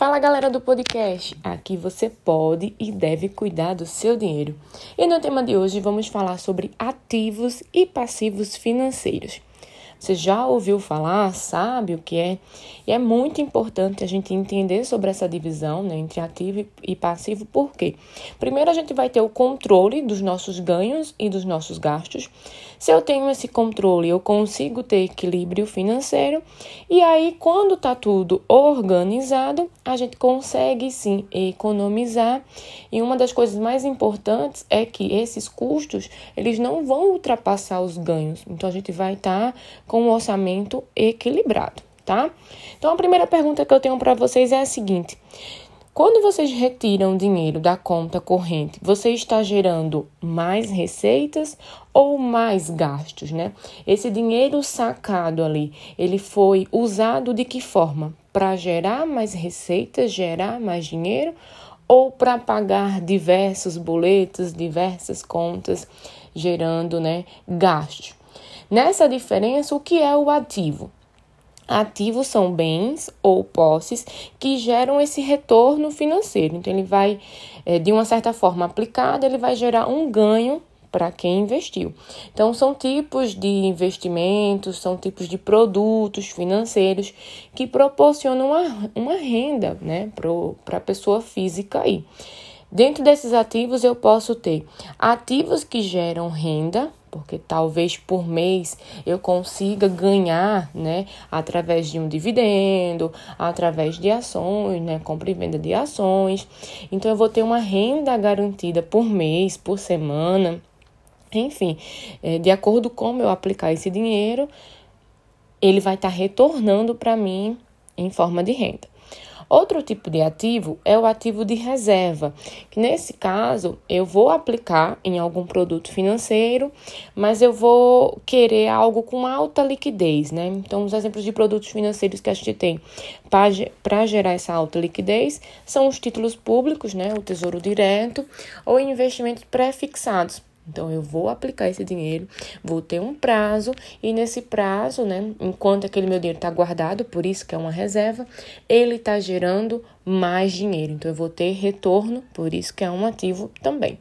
Fala galera do podcast! Aqui você pode e deve cuidar do seu dinheiro. E no tema de hoje vamos falar sobre ativos e passivos financeiros. Você já ouviu falar, sabe o que é? E é muito importante a gente entender sobre essa divisão né, entre ativo e passivo, por quê? Primeiro, a gente vai ter o controle dos nossos ganhos e dos nossos gastos. Se eu tenho esse controle, eu consigo ter equilíbrio financeiro. E aí, quando está tudo organizado, a gente consegue sim economizar. E uma das coisas mais importantes é que esses custos eles não vão ultrapassar os ganhos. Então, a gente vai estar tá com um orçamento equilibrado, tá? Então a primeira pergunta que eu tenho para vocês é a seguinte: quando vocês retiram dinheiro da conta corrente, você está gerando mais receitas ou mais gastos, né? Esse dinheiro sacado ali, ele foi usado de que forma? Para gerar mais receitas, gerar mais dinheiro ou para pagar diversos boletos, diversas contas, gerando, né, gastos? Nessa diferença, o que é o ativo? Ativos são bens ou posses que geram esse retorno financeiro. Então, ele vai, é, de uma certa forma aplicada, ele vai gerar um ganho para quem investiu. Então, são tipos de investimentos, são tipos de produtos financeiros que proporcionam uma, uma renda né, para a pessoa física aí. Dentro desses ativos, eu posso ter ativos que geram renda, porque talvez por mês eu consiga ganhar, né, através de um dividendo, através de ações, né, compra e venda de ações. Então eu vou ter uma renda garantida por mês, por semana, enfim, é, de acordo com eu aplicar esse dinheiro, ele vai estar tá retornando para mim em forma de renda. Outro tipo de ativo é o ativo de reserva, que nesse caso eu vou aplicar em algum produto financeiro, mas eu vou querer algo com alta liquidez, né? Então, os exemplos de produtos financeiros que a gente tem para gerar essa alta liquidez são os títulos públicos, né? O Tesouro Direto ou investimentos pré-fixados então, eu vou aplicar esse dinheiro, vou ter um prazo, e nesse prazo, né, enquanto aquele meu dinheiro está guardado, por isso que é uma reserva, ele está gerando mais dinheiro. Então, eu vou ter retorno, por isso que é um ativo também.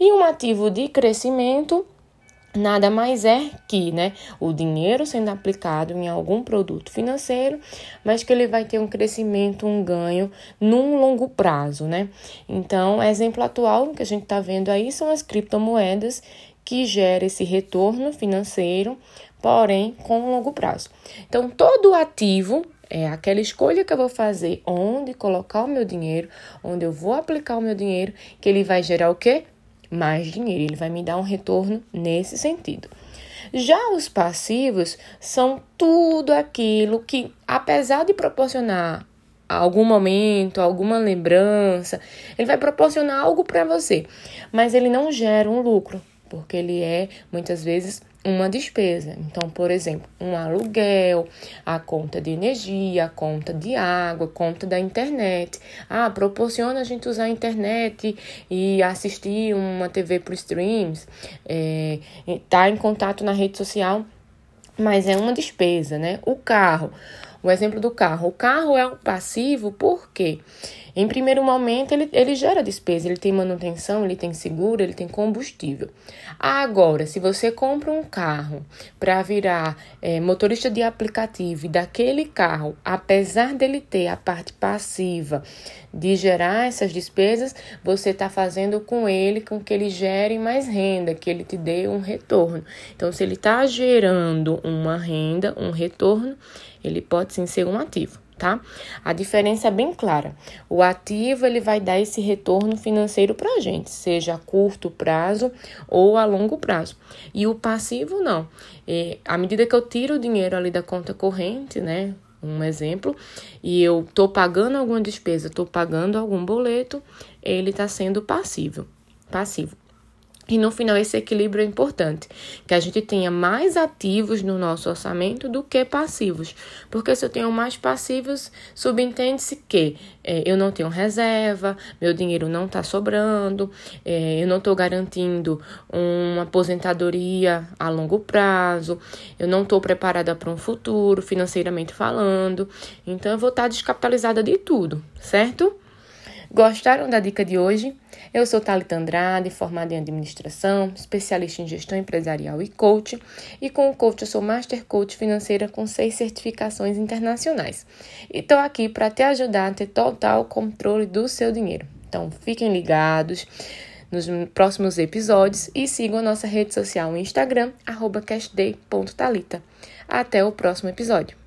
E um ativo de crescimento nada mais é que né, o dinheiro sendo aplicado em algum produto financeiro, mas que ele vai ter um crescimento, um ganho num longo prazo. Né? Então, exemplo atual que a gente está vendo aí são as criptomoedas que geram esse retorno financeiro, porém com longo prazo. Então, todo ativo é aquela escolha que eu vou fazer onde colocar o meu dinheiro, onde eu vou aplicar o meu dinheiro, que ele vai gerar o quê? Mais dinheiro, ele vai me dar um retorno nesse sentido. Já os passivos são tudo aquilo que, apesar de proporcionar algum momento, alguma lembrança, ele vai proporcionar algo para você, mas ele não gera um lucro, porque ele é muitas vezes uma despesa. Então, por exemplo, um aluguel, a conta de energia, a conta de água, a conta da internet. Ah, proporciona a gente usar a internet e assistir uma TV por streams, é, tá em contato na rede social, mas é uma despesa, né? O carro, o exemplo do carro. O carro é um passivo porque? Em primeiro momento, ele, ele gera despesa, ele tem manutenção, ele tem seguro, ele tem combustível. Agora, se você compra um carro para virar é, motorista de aplicativo e daquele carro, apesar dele ter a parte passiva de gerar essas despesas, você está fazendo com ele com que ele gere mais renda, que ele te dê um retorno. Então, se ele está gerando uma renda, um retorno, ele pode sim ser um ativo tá? A diferença é bem clara. O ativo ele vai dar esse retorno financeiro para a gente, seja a curto prazo ou a longo prazo. E o passivo não. E, à medida que eu tiro o dinheiro ali da conta corrente, né? Um exemplo, e eu tô pagando alguma despesa, tô pagando algum boleto, ele está sendo passivo. Passivo. E no final, esse equilíbrio é importante, que a gente tenha mais ativos no nosso orçamento do que passivos. Porque se eu tenho mais passivos, subentende-se que é, eu não tenho reserva, meu dinheiro não está sobrando, é, eu não estou garantindo uma aposentadoria a longo prazo, eu não estou preparada para um futuro, financeiramente falando. Então, eu vou estar tá descapitalizada de tudo, certo? Gostaram da dica de hoje? Eu sou Thalita Andrade, formada em administração, especialista em gestão empresarial e coach. E com o coach eu sou Master Coach Financeira com seis certificações internacionais. E estou aqui para te ajudar a ter total controle do seu dinheiro. Então fiquem ligados nos próximos episódios e sigam a nossa rede social no Instagram, cashday.talita. Até o próximo episódio.